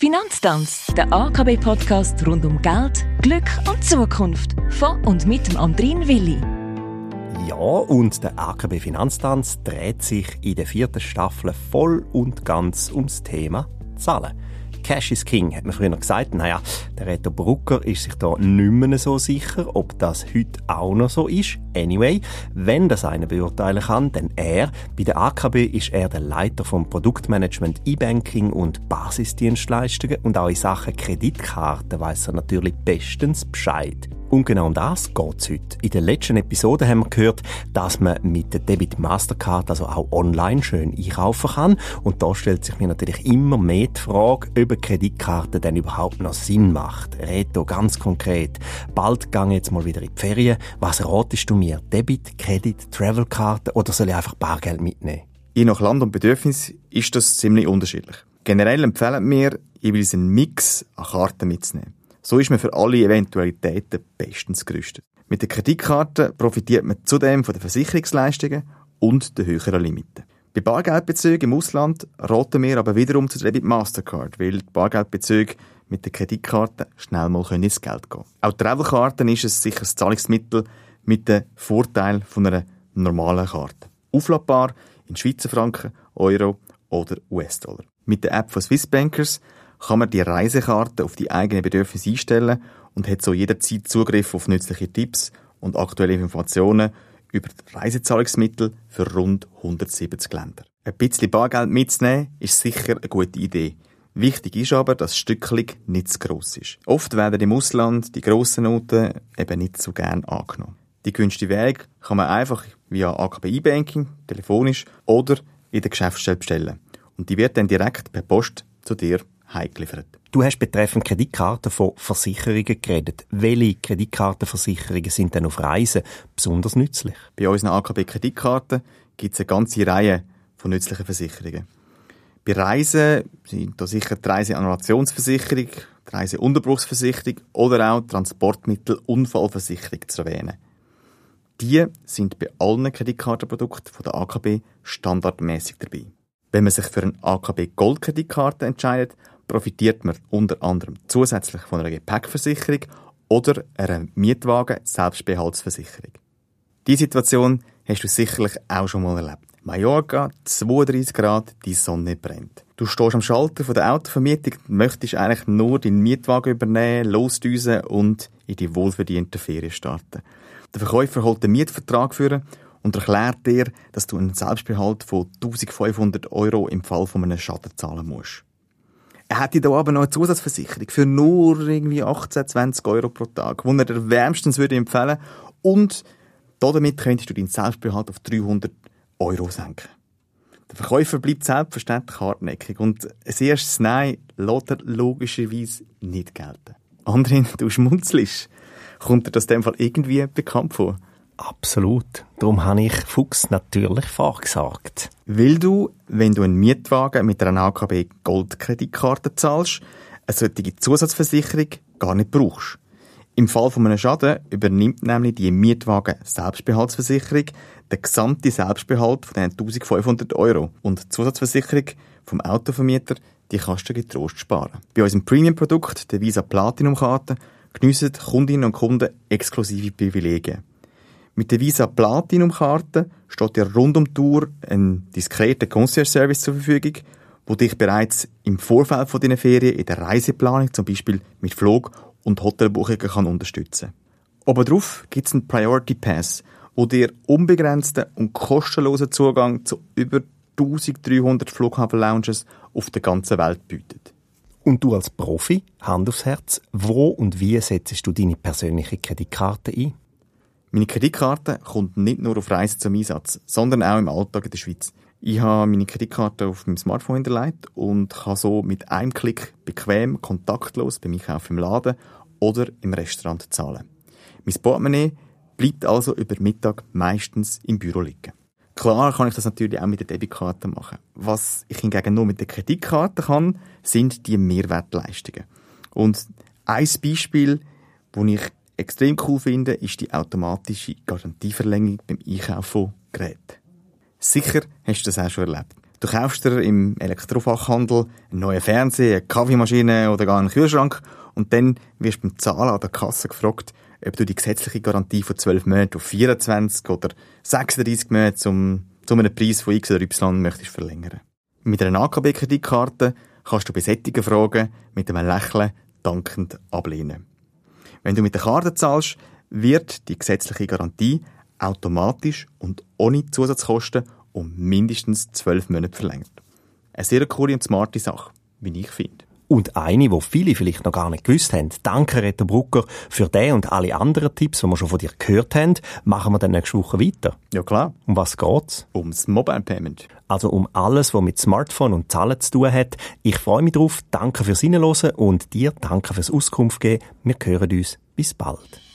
Finanztanz, der AKB-Podcast rund um Geld, Glück und Zukunft. Von und mit dem Andrin Willi. Ja, und der AKB Finanztanz dreht sich in der vierten Staffel voll und ganz ums Thema Zahlen. Cash is King, hat man früher gesagt. Naja, der Reto Brucker ist sich da nicht mehr so sicher, ob das heute auch noch so ist. Anyway, wenn das einer beurteilen kann, dann er. Bei der AKB ist er der Leiter vom Produktmanagement E-Banking und Basisdienstleistungen und auch in Sachen Kreditkarten weiß er natürlich bestens Bescheid. Und genau um das geht's heute. In der letzten Episode haben wir gehört, dass man mit der Debit Mastercard also auch online schön einkaufen kann. Und da stellt sich mir natürlich immer mehr die Frage, ob eine Kreditkarte denn überhaupt noch Sinn macht. Reto, ganz konkret. Bald gehe jetzt mal wieder in die Ferien. Was ratest du mir? Debit, Kredit, Travelkarte oder soll ich einfach Bargeld mitnehmen? Je nach Land und Bedürfnis ist das ziemlich unterschiedlich. Generell empfehlen wir, jeweils einen Mix an Karten mitzunehmen. So ist man für alle Eventualitäten bestens gerüstet. Mit der Kreditkarte profitiert man zudem von den Versicherungsleistungen und den höheren Limiten. Bei Bargeldbezügen im Ausland raten wir aber wiederum zu Debit Mastercard, weil die Bargeldbezüge mit der Kreditkarte schnell mal ins Geld gehen Auch Travelkarten ist ein sicheres Zahlungsmittel mit dem Vorteil von einer normalen Karte. Aufladbar in Schweizer Franken, Euro oder US-Dollar. Mit der App von Swissbankers kann man die Reisekarte auf die eigenen Bedürfnisse einstellen und hat so jederzeit Zugriff auf nützliche Tipps und aktuelle Informationen über Reisezahlungsmittel für rund 170 Länder. Ein bisschen Bargeld mitzunehmen ist sicher eine gute Idee. Wichtig ist aber, dass das Stückchen nicht zu gross ist. Oft werden im Ausland die grossen Noten eben nicht so gern angenommen. Die günstige Weg kann man einfach via AKB E-Banking, telefonisch oder in der Geschäftsstelle bestellen. Und die wird dann direkt per Post zu dir heimgeliefert. Du hast betreffend Kreditkarten von Versicherungen geredet. Welche Kreditkartenversicherungen sind denn auf Reisen besonders nützlich? Bei unseren AKB-Kreditkarten gibt es eine ganze Reihe von nützlichen Versicherungen. Bei Reisen sind da sicher die Reiseannulationsversicherung, die Reiseunterbruchsversicherung oder auch Transportmittelunfallversicherung zu erwähnen. Die sind bei allen Kreditkartenprodukten von der AKB standardmäßig dabei. Wenn man sich für eine AKB Goldkreditkarte entscheidet, profitiert man unter anderem zusätzlich von einer Gepäckversicherung oder einer Mietwagen-Selbstbehaltsversicherung. Diese Situation hast du sicherlich auch schon mal erlebt. Mallorca, 32 Grad, die Sonne brennt. Du stehst am Schalter von der Autovermietung, möchtest eigentlich nur deinen Mietwagen übernehmen, losdüsen und in die wohlverdienten Ferien starten. Der Verkäufer holt den Mietvertrag für und erklärt dir, dass du einen Selbstbehalt von 1500 Euro im Fall von einem Schaden zahlen musst. Er hätte da aber noch eine Zusatzversicherung für nur irgendwie 18, 20 Euro pro Tag, die er dir wärmstens würde empfehlen und damit könntest du deinen Selbstbehalt auf 300 Euro senken. Der Verkäufer bleibt selbstverständlich hartnäckig und ein erstes Nein lässt er logischerweise nicht gelten. Andrin, du schmunzelst. Kommt dir das in dem Fall irgendwie bekannt vor? Absolut. Darum habe ich Fuchs natürlich vorgesagt. Weil du, wenn du einen Mietwagen mit einer AKB Goldkreditkarte zahlst, eine solche Zusatzversicherung gar nicht brauchst. Im Fall von einem Schaden übernimmt nämlich die Mietwagen Selbstbehaltsversicherung den gesamten Selbstbehalt von diesen 1500 Euro. Und die Zusatzversicherung vom Autovermieter, die kannst du getrost sparen. Bei unserem Premium-Produkt, der Visa Platinum Karte, geniessen Kundinnen und Kunden exklusive Privilegien. Mit der Visa Platinum Karte steht dir rund um die Tour ein diskreter Concierge Service zur Verfügung, wo dich bereits im Vorfeld von deinen Ferien in der Reiseplanung, zum Beispiel mit Flug und Hotelbuchungen kann unterstützen. Obendrauf gibt es einen Priority Pass, wo dir unbegrenzten und kostenlosen Zugang zu über 1300 Flughafen-Lounges auf der ganzen Welt bietet. Und du als Profi, Hand aufs Herz, wo und wie setzt du deine persönliche Kreditkarte ein? Meine Kreditkarte kommt nicht nur auf Reisen zum Einsatz, sondern auch im Alltag in der Schweiz. Ich habe meine Kreditkarte auf meinem Smartphone hinterlegt und kann so mit einem Klick bequem, kontaktlos beim Einkaufen im Laden oder im Restaurant zahlen. Mein Portemonnaie bleibt also über Mittag meistens im Büro liegen. Klar kann ich das natürlich auch mit der Debitkarte machen. Was ich hingegen nur mit der Kreditkarte kann, sind die Mehrwertleistungen. Und ein Beispiel, wo ich extrem cool finde, ist die automatische Garantieverlängerung beim Einkaufen von Geräten. Sicher hast du das auch schon erlebt. Du kaufst dir im Elektrofachhandel einen neuen Fernseher, eine Kaffeemaschine oder gar einen Kühlschrank und dann wirst du beim Zahlen an der Kasse gefragt, ob du die gesetzliche Garantie von 12 Monaten auf 24 oder 36 Monate zum, zu einem Preis von X oder Y möchtest verlängern. Mit einer AKB-Kreditkarte kannst du bei solchen Fragen mit einem Lächeln dankend ablehnen. Wenn du mit der Karte zahlst, wird die gesetzliche Garantie automatisch und ohne Zusatzkosten um mindestens zwölf Monate verlängert. Eine sehr coole und smarte Sache, wie ich finde. Und eine, wo viele vielleicht noch gar nicht gewusst haben. Danke, Reto Brucker, für den und alle anderen Tipps, die wir schon von dir gehört haben. Machen wir dann nächste Woche weiter. Ja, klar. Um was geht's? Ums Mobile Payment. Also um alles, was mit Smartphone und Zahlen zu tun hat. Ich freue mich drauf. Danke fürs Hinhören und dir danke fürs Auskunft geben. Wir hören uns. Bis bald.